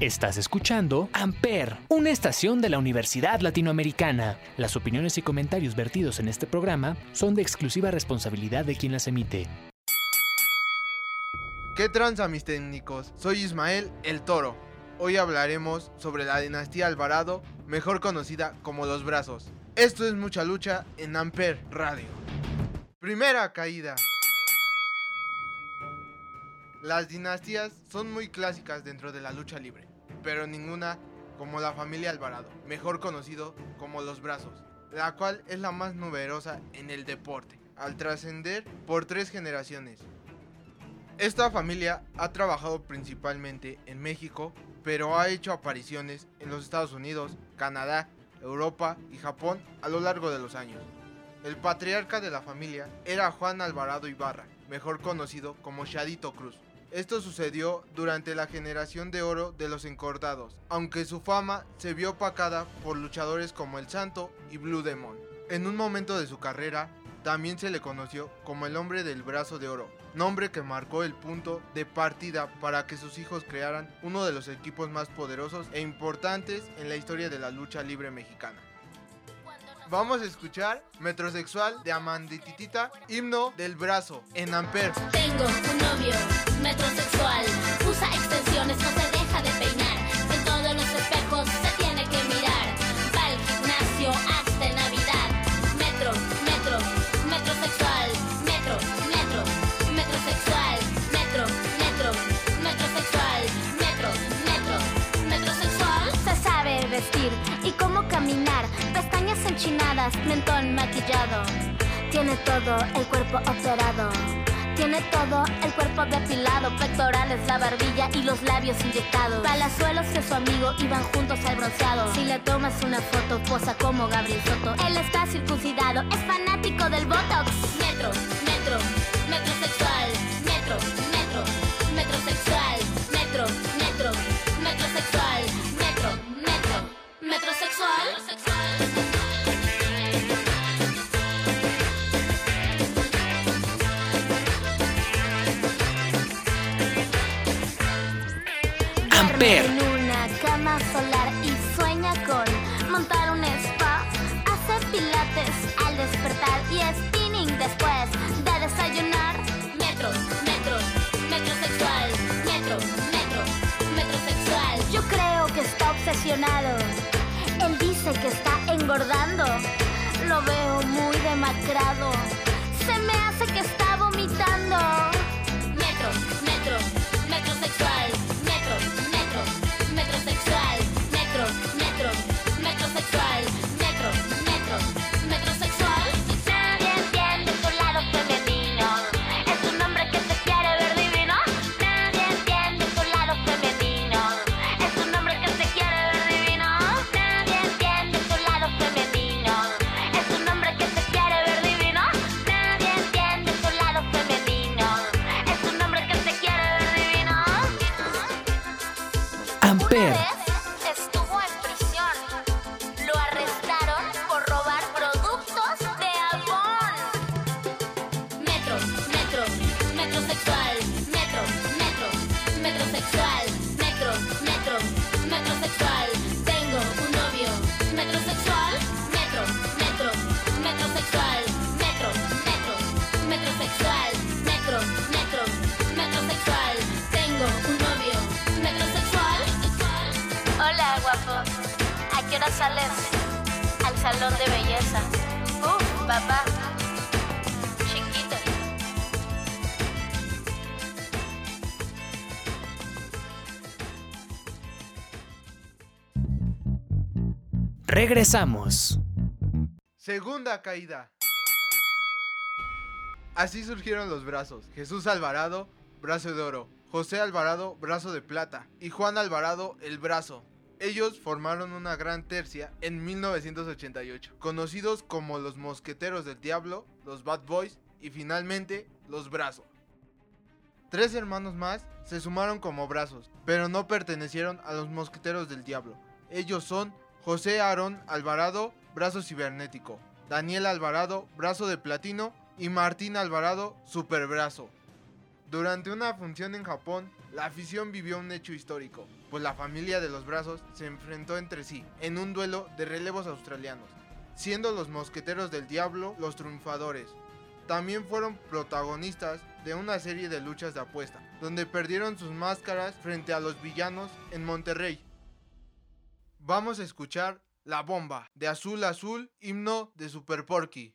Estás escuchando Amper, una estación de la Universidad Latinoamericana. Las opiniones y comentarios vertidos en este programa son de exclusiva responsabilidad de quien las emite. ¿Qué tranza mis técnicos? Soy Ismael el Toro. Hoy hablaremos sobre la dinastía Alvarado, mejor conocida como Los Brazos. Esto es mucha lucha en Amper Radio. Primera caída. Las dinastías son muy clásicas dentro de la lucha libre, pero ninguna como la familia Alvarado, mejor conocido como los Brazos, la cual es la más numerosa en el deporte, al trascender por tres generaciones. Esta familia ha trabajado principalmente en México, pero ha hecho apariciones en los Estados Unidos, Canadá, Europa y Japón a lo largo de los años. El patriarca de la familia era Juan Alvarado Ibarra, mejor conocido como Shadito Cruz. Esto sucedió durante la generación de oro de los encordados, aunque su fama se vio opacada por luchadores como El Santo y Blue Demon. En un momento de su carrera, también se le conoció como el hombre del brazo de oro, nombre que marcó el punto de partida para que sus hijos crearan uno de los equipos más poderosos e importantes en la historia de la lucha libre mexicana. Vamos a escuchar Metrosexual de Amandititita, himno del brazo, en Amper. Tengo un novio metrosexual, usa extensiones, no se deja de peinar. En todos los espejos se tiene que mirar. Va al gimnasio hasta Navidad. Metro, metro, metrosexual. Metro, metro, metrosexual. Metro, metro, metrosexual. Metro, metro, metrosexual. Se sabe vestir y cómo caminar. Pestañas enchinadas, mentón maquillado. Tiene todo el cuerpo operado. Tiene todo el cuerpo depilado, pectorales, la barbilla y los labios inyectados. Palazuelos que su amigo iban juntos al bronceado. Si le tomas una foto, posa como Gabriel Soto. Él está circuncidado, es fanático del Botox. Metro, solar y sueña con montar un spa. Hace pilates al despertar y spinning después de desayunar. Metro, metro, metrosexual. Metro, metro, metrosexual. Yo creo que está obsesionado. Él dice que está engordando. Lo veo muy demacrado. ¿A qué hora sales? Al salón de belleza. Uf, papá. Chiquito. Regresamos. Segunda caída. Así surgieron los brazos. Jesús Alvarado, brazo de oro. José Alvarado, brazo de plata. Y Juan Alvarado, el brazo. Ellos formaron una gran tercia en 1988, conocidos como los Mosqueteros del Diablo, los Bad Boys y finalmente los Brazos. Tres hermanos más se sumaron como brazos, pero no pertenecieron a los Mosqueteros del Diablo. Ellos son José Aarón Alvarado, brazo cibernético, Daniel Alvarado, brazo de platino y Martín Alvarado, superbrazo. Durante una función en Japón, la afición vivió un hecho histórico, pues la familia de los brazos se enfrentó entre sí en un duelo de relevos australianos, siendo los mosqueteros del diablo los triunfadores. También fueron protagonistas de una serie de luchas de apuesta, donde perdieron sus máscaras frente a los villanos en Monterrey. Vamos a escuchar La Bomba de Azul Azul, himno de Super Porky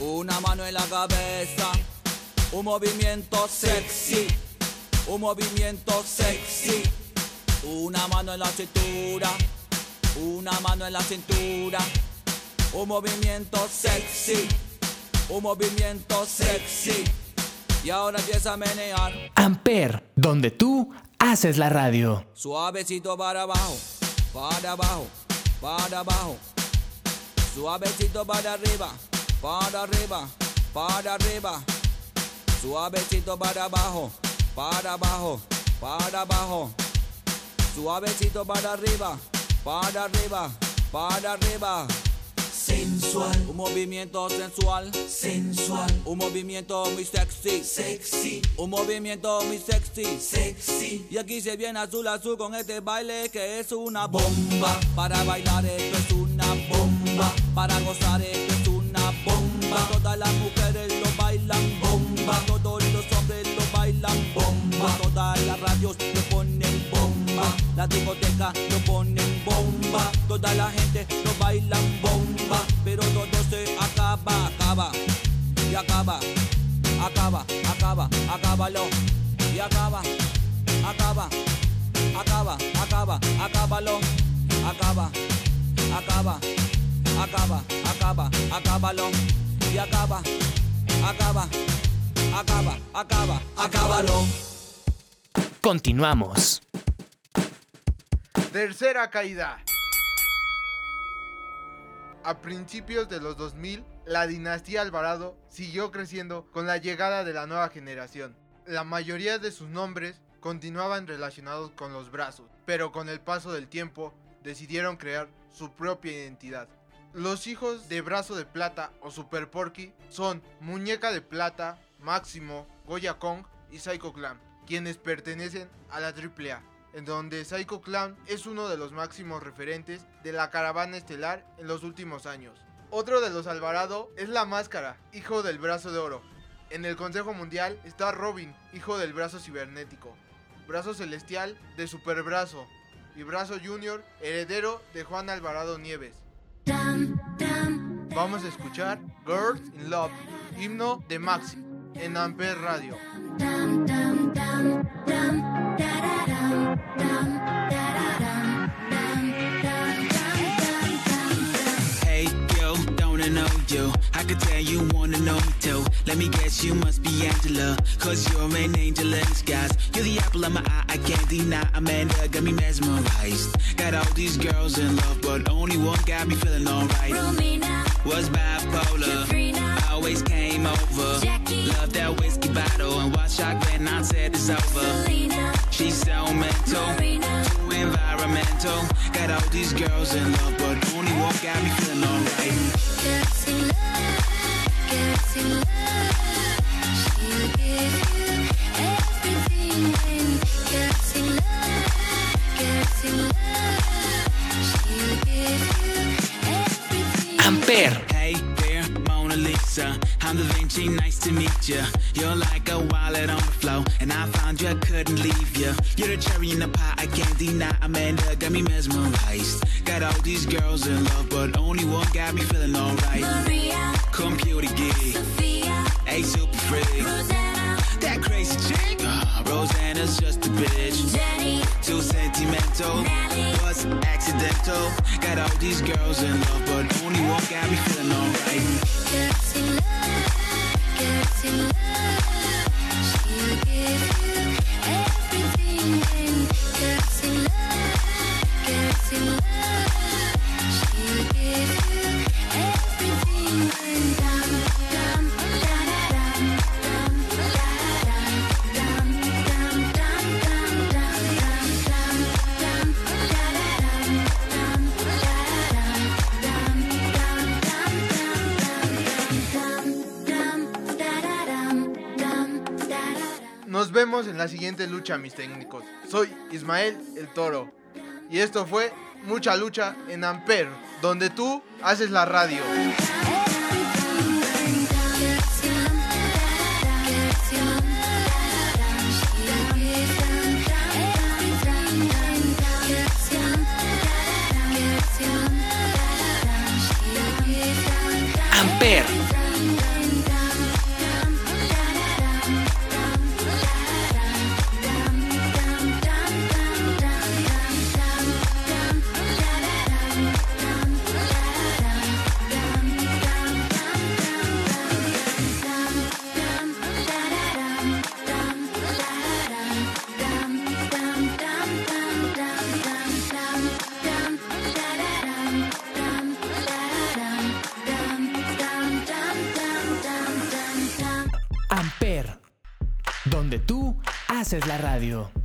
Una mano en la cabeza, un movimiento sexy, un movimiento sexy. Una mano en la cintura, una mano en la cintura. Un movimiento sexy, un movimiento sexy. Y ahora empieza a menear. Amper, donde tú haces la radio. Suavecito para abajo, para abajo, para abajo. Suavecito para arriba para arriba, para arriba, suavecito para abajo, para abajo, para abajo, suavecito para arriba, para arriba, para arriba. Sensual, un movimiento sensual, sensual, un movimiento muy sexy, sexy, un movimiento muy sexy, sexy. Y aquí se viene azul azul con este baile que es una bomba. Para bailar esto es una bomba, para y acaba, acaba, acaba, acaba, acábalo, acaba, acaba, acaba, acaba, acábalo y acaba, acaba, acaba, acaba, acábalo. Continuamos. Tercera caída. A principios de los 2000, la dinastía Alvarado siguió creciendo con la llegada de la nueva generación. La mayoría de sus nombres continuaban relacionados con los brazos, pero con el paso del tiempo decidieron crear su propia identidad. Los hijos de Brazo de Plata o Super Porky son Muñeca de Plata, Máximo, Goya Kong y Psycho Clown, quienes pertenecen a la AAA, en donde Psycho Clown es uno de los máximos referentes de la caravana estelar en los últimos años. Otro de los Alvarado es La Máscara, hijo del Brazo de Oro. En el Consejo Mundial está Robin, hijo del Brazo Cibernético, Brazo Celestial de Super Brazo y Brazo Junior, heredero de Juan Alvarado Nieves. Vamos a escuchar Girls in Love, himno de Maxi, en Amper Radio. Could tell you wanna know me too. Let me guess, you must be Angela. Cause you're an angel in disguise. You're the apple of my eye, I can't deny. Amanda got me mesmerized. Got all these girls in love, but only one got me feeling alright. Romina, Was bipolar. Katrina, Always came over. Jackie, Love that whiskey bottle and watch shot when I said it's over. Selena, She's so mental, Marina, too environmental. Got all these girls in love, but only one got me feeling alright. Girls girls in love. She'll give you everything I'm Da Vinci, nice to meet ya. You're like a wallet on the floor, and I found you, I couldn't leave ya. You're the cherry in the pie, I can't deny. Amanda got me mesmerized. Got all these girls in love, but only one got me feeling alright. Maria, Computer geek, Sophia, a super freak that crazy chick? Uh, Rosanna's just a bitch. Jenny. Too sentimental. Nelly. Was accidental. Got all these girls in love, but only one got me feeling alright. Girls in love, girls in love. She'll give you everything. Girls in love, girls in love. Nos vemos en la siguiente lucha, mis técnicos. Soy Ismael el Toro. Y esto fue Mucha Lucha en Amper, donde tú haces la radio. Haces la radio.